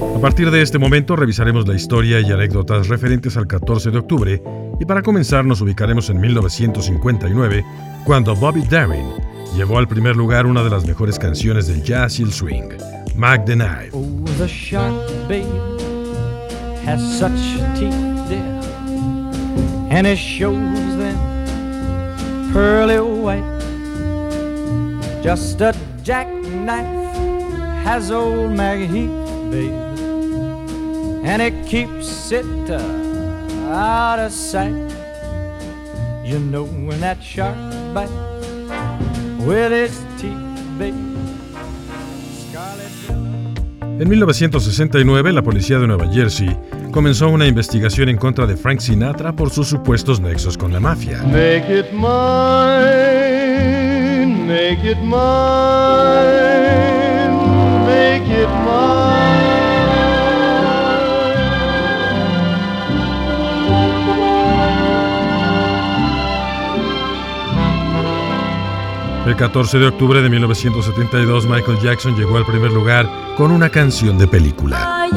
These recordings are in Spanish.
A partir de este momento revisaremos la historia y anécdotas referentes al 14 de octubre y para comenzar nos ubicaremos en 1959 cuando Bobby Darin llevó al primer lugar una de las mejores canciones del jazz y el swing, Mac the Knife. Oh, the has such teeth, and it shows them pearly white. Just a jackknife has old Maggie babe and it keeps it uh, out of sight. You know when that shark bites with its teeth, baby. En 1969, la policía de Nueva Jersey comenzó una investigación en contra de Frank Sinatra por sus supuestos nexos con la mafia. Make it mine, make it mine, make it mine. El 14 de octubre de 1972, Michael Jackson llegó al primer lugar con una canción de película.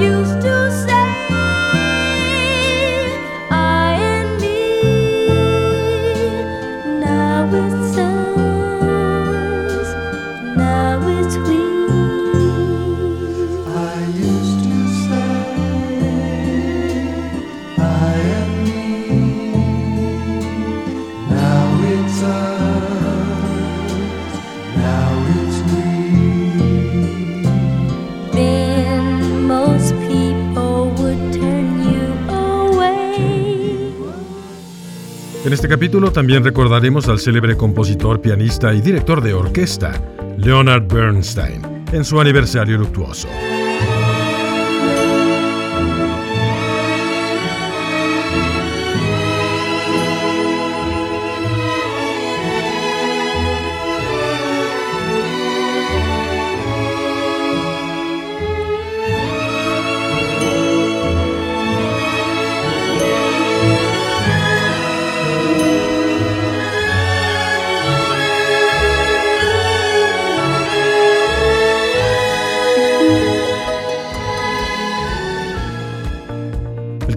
En este capítulo también recordaremos al célebre compositor, pianista y director de orquesta, Leonard Bernstein, en su aniversario luctuoso.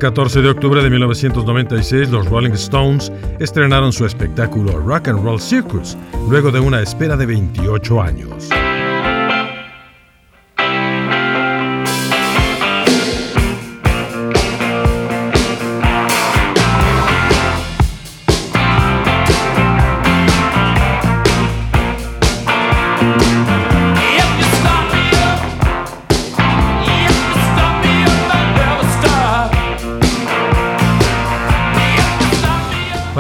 14 de octubre de 1996, los Rolling Stones estrenaron su espectáculo Rock and Roll Circus, luego de una espera de 28 años.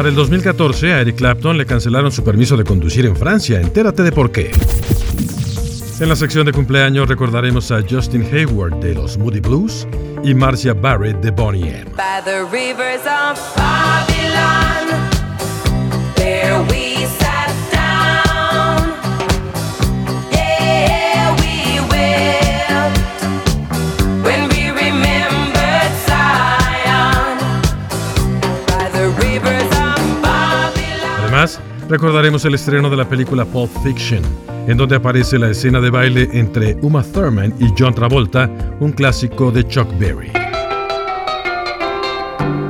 Para el 2014, a Eric Clapton le cancelaron su permiso de conducir en Francia. Entérate de por qué. En la sección de cumpleaños recordaremos a Justin Hayward de los Moody Blues y Marcia Barrett de Bonnie M. recordaremos el estreno de la película Pulp Fiction, en donde aparece la escena de baile entre Uma Thurman y John Travolta, un clásico de Chuck Berry.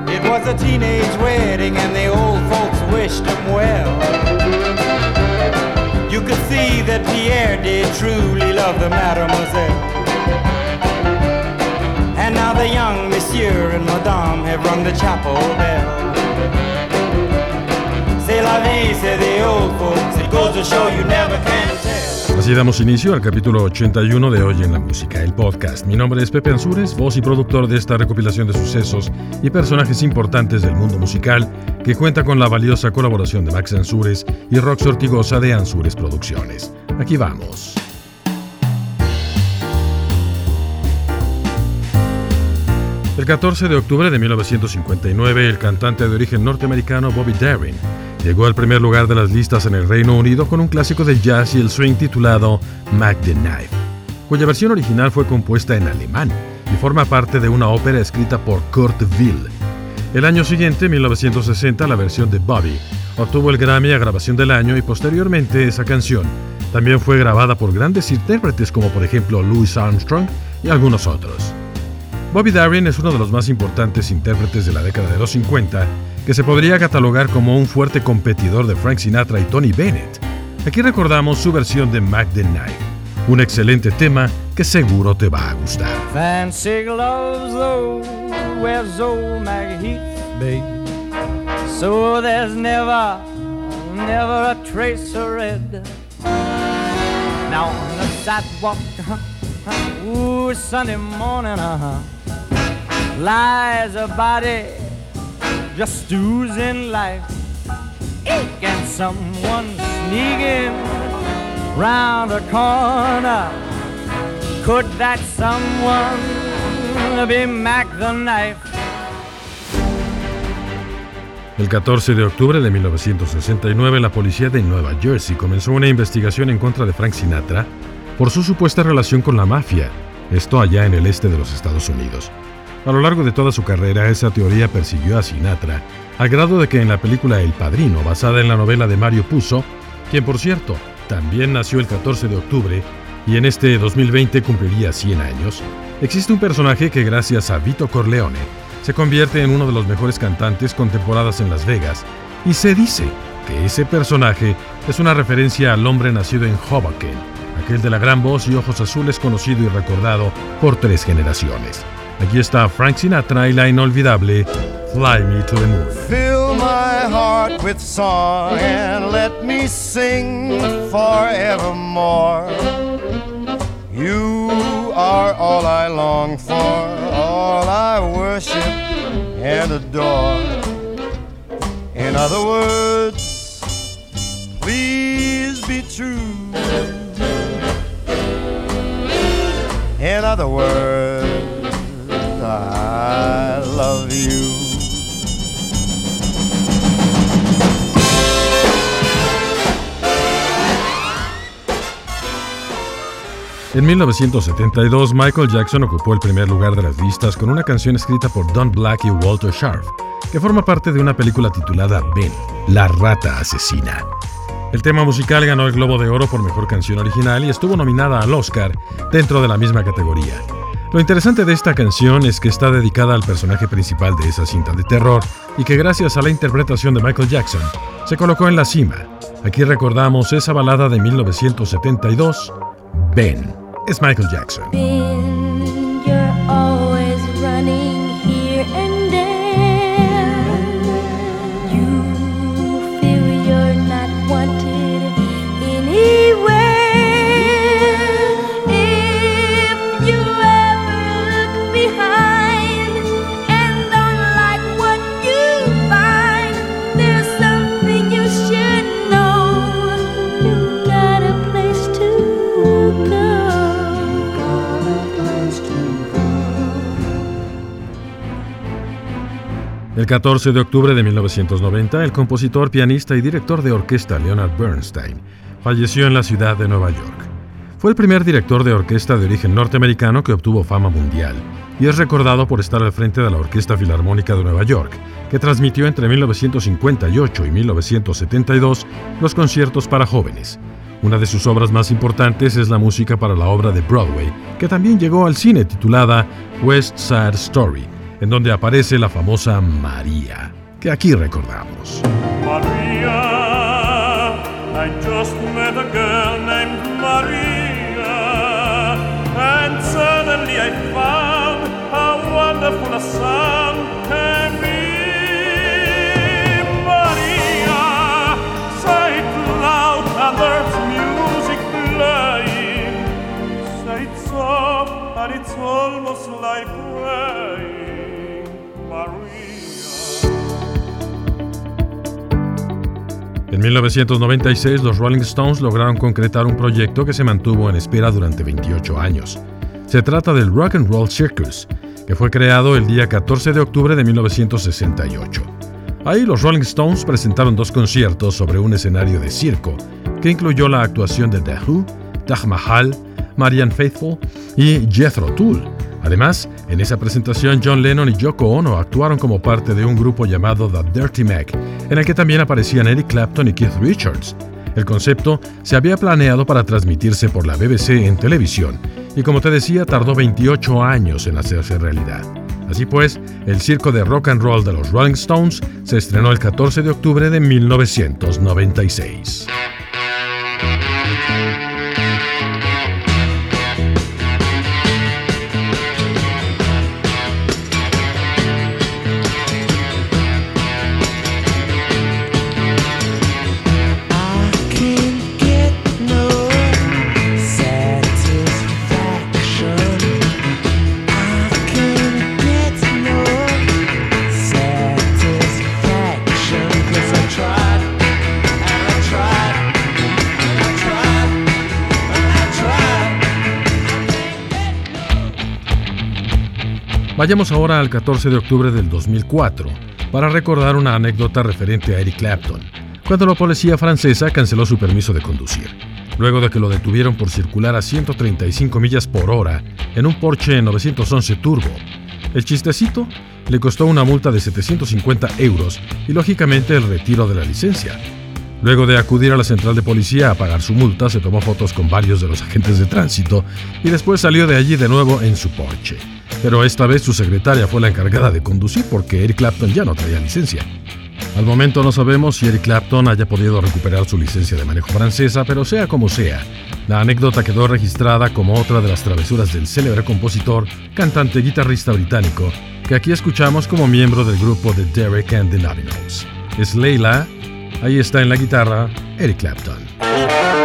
It was a teenage wedding and the old folks wished him well. You could see that Pierre did truly love the mademoiselle. And now the young monsieur and madame have rung the chapel bell. Así damos inicio al capítulo 81 de Hoy en la Música, el podcast. Mi nombre es Pepe Ansures, voz y productor de esta recopilación de sucesos y personajes importantes del mundo musical que cuenta con la valiosa colaboración de Max Ansures y Rox Ortigosa de Ansures Producciones. Aquí vamos. El 14 de octubre de 1959, el cantante de origen norteamericano Bobby Darin llegó al primer lugar de las listas en el Reino Unido con un clásico del jazz y el swing titulado Mac the Knife, cuya versión original fue compuesta en alemán y forma parte de una ópera escrita por Kurt Weill. El año siguiente, 1960, la versión de Bobby obtuvo el Grammy a Grabación del Año y posteriormente esa canción también fue grabada por grandes intérpretes como por ejemplo Louis Armstrong y algunos otros. Bobby Darin es uno de los más importantes intérpretes de la década de los 50, que se podría catalogar como un fuerte competidor de Frank Sinatra y Tony Bennett. Aquí recordamos su versión de Mac the Knife, un excelente tema que seguro te va a gustar. Fancy gloves, though, wears old Maggie babe. So there's never, never a trace of red. Now on the sidewalk, ooh, Sunday morning, uh-huh, lies a body just oozing life. Eek, And someone sneaking round the corner. Could that someone be Mac the Knife? El 14 de octubre de 1969, la policía de Nueva Jersey comenzó una investigación en contra de Frank Sinatra por su supuesta relación con la mafia, esto allá en el este de los Estados Unidos. A lo largo de toda su carrera, esa teoría persiguió a Sinatra, al grado de que en la película El Padrino, basada en la novela de Mario Puzo, quien por cierto también nació el 14 de octubre y en este 2020 cumpliría 100 años, existe un personaje que gracias a Vito Corleone se convierte en uno de los mejores cantantes con temporadas en Las Vegas, y se dice que ese personaje es una referencia al hombre nacido en Hoboken, aquel de la gran voz y ojos azules conocido y recordado por tres generaciones. Aquí está Frank Sinatra y la inolvidable Fly Me to the Moon. Fill my heart with song and let me sing forevermore. You are all I long for, all I worship and adore. In other words, please be true. In other words, I love you. En 1972, Michael Jackson ocupó el primer lugar de las listas con una canción escrita por Don Black y Walter Sharp, que forma parte de una película titulada Ben, La rata asesina. El tema musical ganó el Globo de Oro por Mejor Canción Original y estuvo nominada al Oscar dentro de la misma categoría. Lo interesante de esta canción es que está dedicada al personaje principal de esa cinta de terror y que gracias a la interpretación de Michael Jackson se colocó en la cima. Aquí recordamos esa balada de 1972, Ben. Es Michael Jackson. El 14 de octubre de 1990, el compositor, pianista y director de orquesta Leonard Bernstein falleció en la ciudad de Nueva York. Fue el primer director de orquesta de origen norteamericano que obtuvo fama mundial y es recordado por estar al frente de la Orquesta Filarmónica de Nueva York, que transmitió entre 1958 y 1972 los conciertos para jóvenes. Una de sus obras más importantes es la música para la obra de Broadway, que también llegó al cine titulada West Side Story, en donde aparece la famosa María, que aquí recordamos. Maria, I just met a girl named Maria, and suddenly I found how wonderful a song En 1996, los Rolling Stones lograron concretar un proyecto que se mantuvo en espera durante 28 años. Se trata del Rock and Roll Circus, que fue creado el día 14 de octubre de 1968. Ahí los Rolling Stones presentaron dos conciertos sobre un escenario de circo, que incluyó la actuación de The Who, Taj Mahal, Marianne Faithfull y Jethro Tull. Además, en esa presentación John Lennon y Yoko Ono actuaron como parte de un grupo llamado The Dirty Mac, en el que también aparecían Eric Clapton y Keith Richards. El concepto se había planeado para transmitirse por la BBC en televisión y como te decía tardó 28 años en hacerse realidad. Así pues, el circo de rock and roll de los Rolling Stones se estrenó el 14 de octubre de 1996. Vayamos ahora al 14 de octubre del 2004 para recordar una anécdota referente a Eric Clapton, cuando la policía francesa canceló su permiso de conducir, luego de que lo detuvieron por circular a 135 millas por hora en un Porsche 911 Turbo. El chistecito le costó una multa de 750 euros y lógicamente el retiro de la licencia. Luego de acudir a la central de policía a pagar su multa, se tomó fotos con varios de los agentes de tránsito y después salió de allí de nuevo en su Porsche pero esta vez su secretaria fue la encargada de conducir porque Eric Clapton ya no traía licencia. Al momento no sabemos si Eric Clapton haya podido recuperar su licencia de manejo francesa, pero sea como sea, la anécdota quedó registrada como otra de las travesuras del célebre compositor, cantante y guitarrista británico, que aquí escuchamos como miembro del grupo de Derek and the Navinos. Es Leila, ahí está en la guitarra Eric Clapton.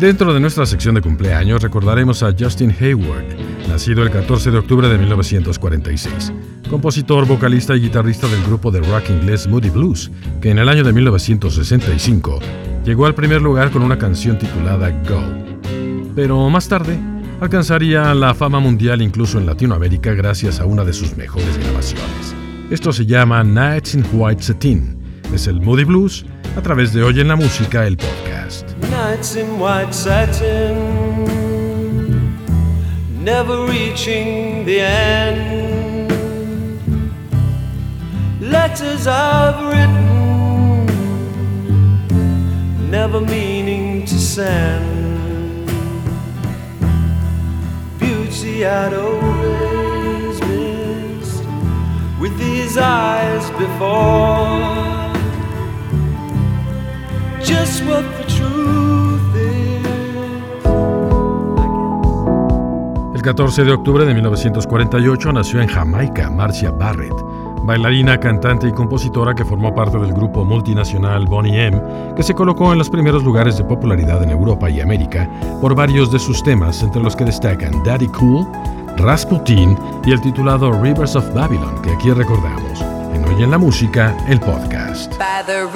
Dentro de nuestra sección de cumpleaños recordaremos a Justin Hayward, nacido el 14 de octubre de 1946, compositor, vocalista y guitarrista del grupo de rock inglés Moody Blues, que en el año de 1965 llegó al primer lugar con una canción titulada Go. Pero más tarde alcanzaría la fama mundial incluso en Latinoamérica gracias a una de sus mejores grabaciones. Esto se llama Nights in White Satin. Es el Moody Blues a través de Oye en la Música, el podcast. Nights in white satin, never reaching the end. Letters I've written, never meaning to send. Beauty I'd always missed with these eyes before El 14 de octubre de 1948 nació en Jamaica Marcia Barrett, bailarina, cantante y compositora que formó parte del grupo multinacional Bonnie M, que se colocó en los primeros lugares de popularidad en Europa y América por varios de sus temas, entre los que destacan Daddy Cool, Rasputin y el titulado Rivers of Babylon, que aquí recordamos. Hoy en la Música, el podcast. By the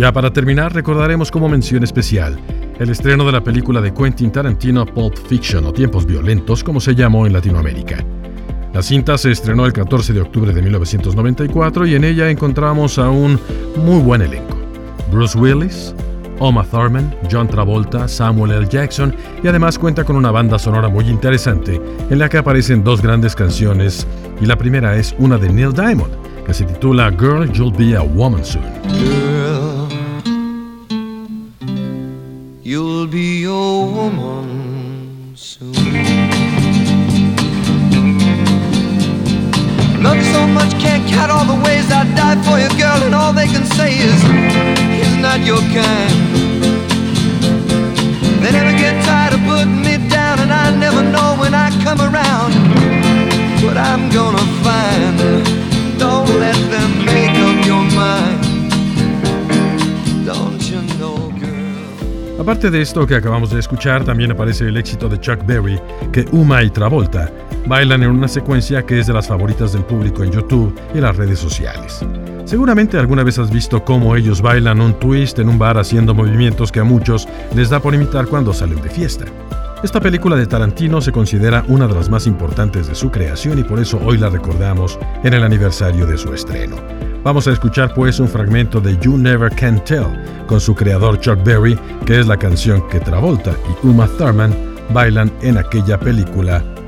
Ya para terminar, recordaremos como mención especial el estreno de la película de Quentin Tarantino Pulp Fiction o Tiempos Violentos, como se llamó en Latinoamérica. La cinta se estrenó el 14 de octubre de 1994 y en ella encontramos a un muy buen elenco. Bruce Willis, Oma Thurman, John Travolta, Samuel L. Jackson y además cuenta con una banda sonora muy interesante en la que aparecen dos grandes canciones y la primera es una de Neil Diamond que se titula Girl You'll Be a Woman Soon. All the ways I'd die for you, girl, and all they can say is, he's not your kind. They never get tired of putting me down, and I never know when I come around what I'm gonna find. Don't let them make up your mind. Don't you know, girl? Aparte de esto que acabamos de escuchar, también aparece el éxito de Chuck Berry, que Uma y Travolta bailan en una secuencia que es de las favoritas del público en YouTube y las redes sociales. Seguramente alguna vez has visto cómo ellos bailan un twist en un bar haciendo movimientos que a muchos les da por imitar cuando salen de fiesta. Esta película de Tarantino se considera una de las más importantes de su creación y por eso hoy la recordamos en el aniversario de su estreno. Vamos a escuchar pues un fragmento de You Never Can Tell con su creador Chuck Berry, que es la canción que Travolta y Uma Thurman bailan en aquella película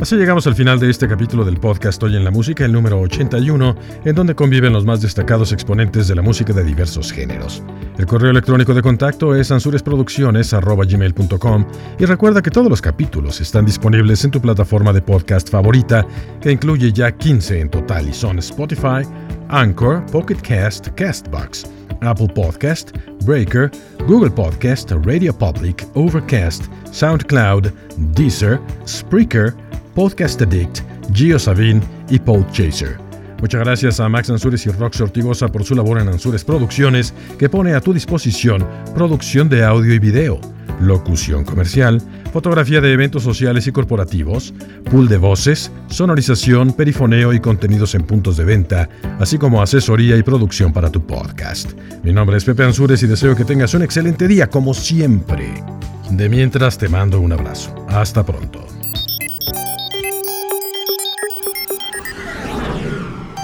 Así llegamos al final de este capítulo del podcast Hoy en la Música, el número 81, en donde conviven los más destacados exponentes de la música de diversos géneros. El correo electrónico de contacto es ansuresproducciones.gmail.com y recuerda que todos los capítulos están disponibles en tu plataforma de podcast favorita, que incluye ya 15 en total y son Spotify, Anchor, Pocket Cast, Castbox, Apple Podcast, Breaker, Google Podcast, Radio Public, Overcast, SoundCloud, Deezer, Spreaker, Podcast Addict, GeoSavin y Podchaser. Muchas gracias a Max Ansures y Rox Ortigosa por su labor en Ansures Producciones, que pone a tu disposición producción de audio y video, locución comercial, fotografía de eventos sociales y corporativos, pool de voces, sonorización, perifoneo y contenidos en puntos de venta, así como asesoría y producción para tu podcast. Mi nombre es Pepe Ansures y deseo que tengas un excelente día como siempre. De mientras te mando un abrazo. Hasta pronto.